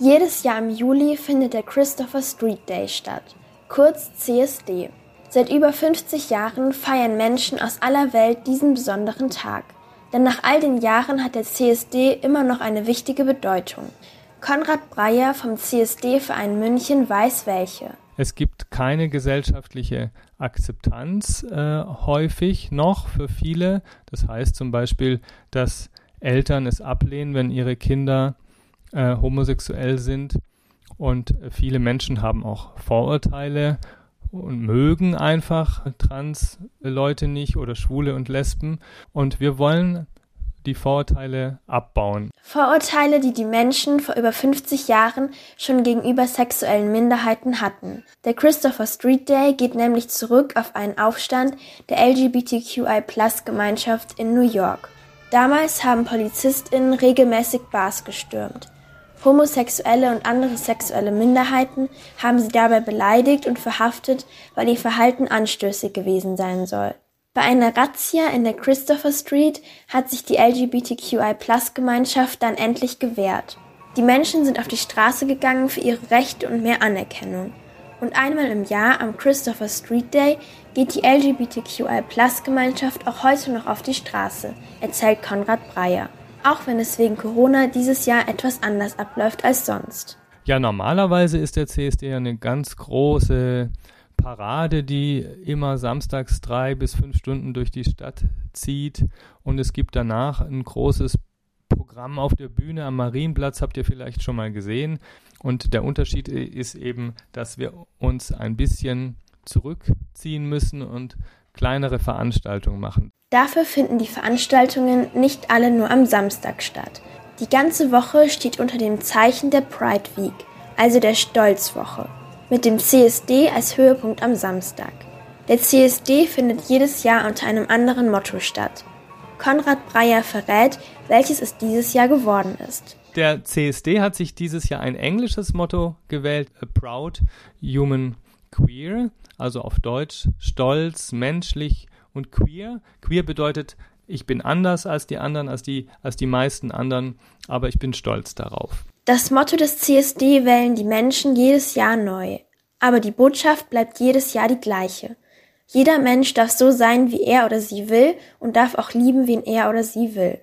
Jedes Jahr im Juli findet der Christopher Street Day statt, kurz CSD. Seit über 50 Jahren feiern Menschen aus aller Welt diesen besonderen Tag. Denn nach all den Jahren hat der CSD immer noch eine wichtige Bedeutung. Konrad Breyer vom CSD-Verein München weiß welche. Es gibt keine gesellschaftliche Akzeptanz äh, häufig noch für viele. Das heißt zum Beispiel, dass Eltern es ablehnen, wenn ihre Kinder äh, homosexuell sind. Und viele Menschen haben auch Vorurteile und mögen einfach Trans-Leute nicht oder Schwule und Lesben. Und wir wollen die Vorurteile abbauen. Vorurteile, die die Menschen vor über 50 Jahren schon gegenüber sexuellen Minderheiten hatten. Der Christopher Street Day geht nämlich zurück auf einen Aufstand der LGBTQI-Plus-Gemeinschaft in New York. Damals haben PolizistInnen regelmäßig Bars gestürmt. Homosexuelle und andere sexuelle Minderheiten haben sie dabei beleidigt und verhaftet, weil ihr Verhalten anstößig gewesen sein soll. Bei einer Razzia in der Christopher Street hat sich die LGBTQI-Plus-Gemeinschaft dann endlich gewehrt. Die Menschen sind auf die Straße gegangen für ihre Rechte und mehr Anerkennung. Und einmal im Jahr am Christopher Street Day geht die LGBTQI-Plus-Gemeinschaft auch heute noch auf die Straße, erzählt Konrad Breyer auch wenn es wegen Corona dieses Jahr etwas anders abläuft als sonst. Ja, normalerweise ist der CSD ja eine ganz große Parade, die immer samstags drei bis fünf Stunden durch die Stadt zieht. Und es gibt danach ein großes Programm auf der Bühne am Marienplatz, habt ihr vielleicht schon mal gesehen. Und der Unterschied ist eben, dass wir uns ein bisschen zurückziehen müssen und kleinere Veranstaltungen machen. Dafür finden die Veranstaltungen nicht alle nur am Samstag statt. Die ganze Woche steht unter dem Zeichen der Pride Week, also der Stolzwoche, mit dem CSD als Höhepunkt am Samstag. Der CSD findet jedes Jahr unter einem anderen Motto statt. Konrad Breyer verrät, welches es dieses Jahr geworden ist. Der CSD hat sich dieses Jahr ein englisches Motto gewählt, A Proud Human Queer, also auf Deutsch stolz, menschlich und queer. Queer bedeutet, ich bin anders als die anderen, als die, als die meisten anderen, aber ich bin stolz darauf. Das Motto des CSD wählen die Menschen jedes Jahr neu. Aber die Botschaft bleibt jedes Jahr die gleiche. Jeder Mensch darf so sein, wie er oder sie will und darf auch lieben, wen er oder sie will.